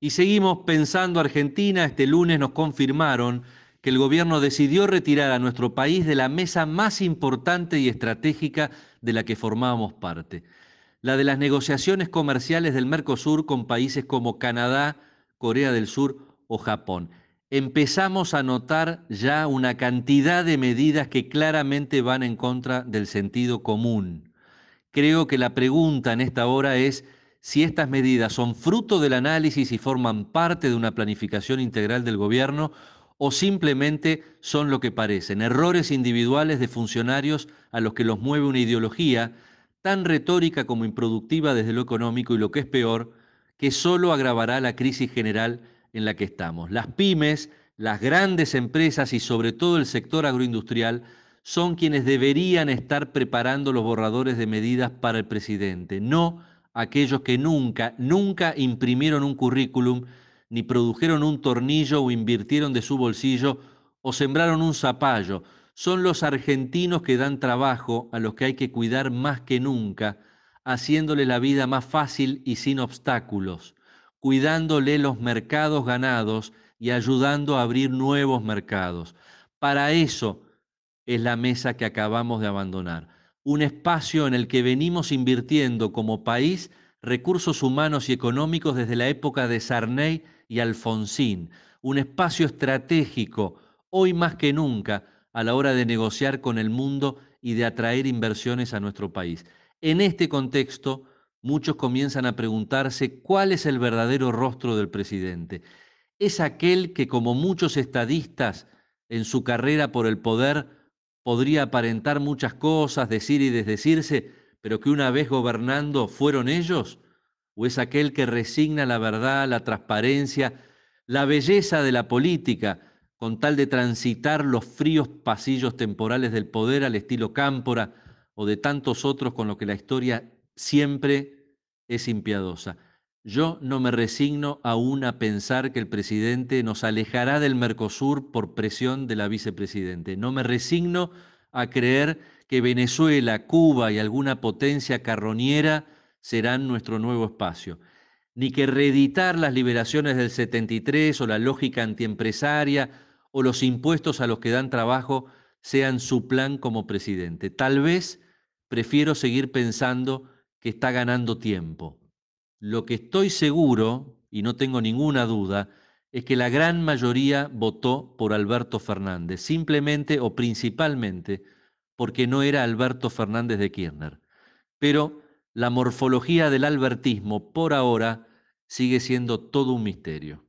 Y seguimos pensando Argentina. Este lunes nos confirmaron que el gobierno decidió retirar a nuestro país de la mesa más importante y estratégica de la que formábamos parte, la de las negociaciones comerciales del Mercosur con países como Canadá, Corea del Sur o Japón. Empezamos a notar ya una cantidad de medidas que claramente van en contra del sentido común. Creo que la pregunta en esta hora es si estas medidas son fruto del análisis y forman parte de una planificación integral del gobierno o simplemente son lo que parecen, errores individuales de funcionarios a los que los mueve una ideología tan retórica como improductiva desde lo económico y lo que es peor, que solo agravará la crisis general en la que estamos. Las pymes, las grandes empresas y sobre todo el sector agroindustrial son quienes deberían estar preparando los borradores de medidas para el presidente, no aquellos que nunca, nunca imprimieron un currículum, ni produjeron un tornillo o invirtieron de su bolsillo o sembraron un zapallo. Son los argentinos que dan trabajo a los que hay que cuidar más que nunca, haciéndole la vida más fácil y sin obstáculos, cuidándole los mercados ganados y ayudando a abrir nuevos mercados. Para eso es la mesa que acabamos de abandonar un espacio en el que venimos invirtiendo como país recursos humanos y económicos desde la época de Sarney y Alfonsín, un espacio estratégico, hoy más que nunca, a la hora de negociar con el mundo y de atraer inversiones a nuestro país. En este contexto, muchos comienzan a preguntarse cuál es el verdadero rostro del presidente. ¿Es aquel que, como muchos estadistas en su carrera por el poder, podría aparentar muchas cosas, decir y desdecirse, pero que una vez gobernando fueron ellos? ¿O es aquel que resigna la verdad, la transparencia, la belleza de la política, con tal de transitar los fríos pasillos temporales del poder al estilo Cámpora o de tantos otros con los que la historia siempre es impiadosa? Yo no me resigno aún a pensar que el presidente nos alejará del Mercosur por presión de la vicepresidente. No me resigno a creer que Venezuela, Cuba y alguna potencia carroñera serán nuestro nuevo espacio, ni que reeditar las liberaciones del 73 o la lógica antiempresaria o los impuestos a los que dan trabajo sean su plan como presidente. Tal vez prefiero seguir pensando que está ganando tiempo, lo que estoy seguro, y no tengo ninguna duda, es que la gran mayoría votó por Alberto Fernández, simplemente o principalmente porque no era Alberto Fernández de Kirchner. Pero la morfología del albertismo por ahora sigue siendo todo un misterio.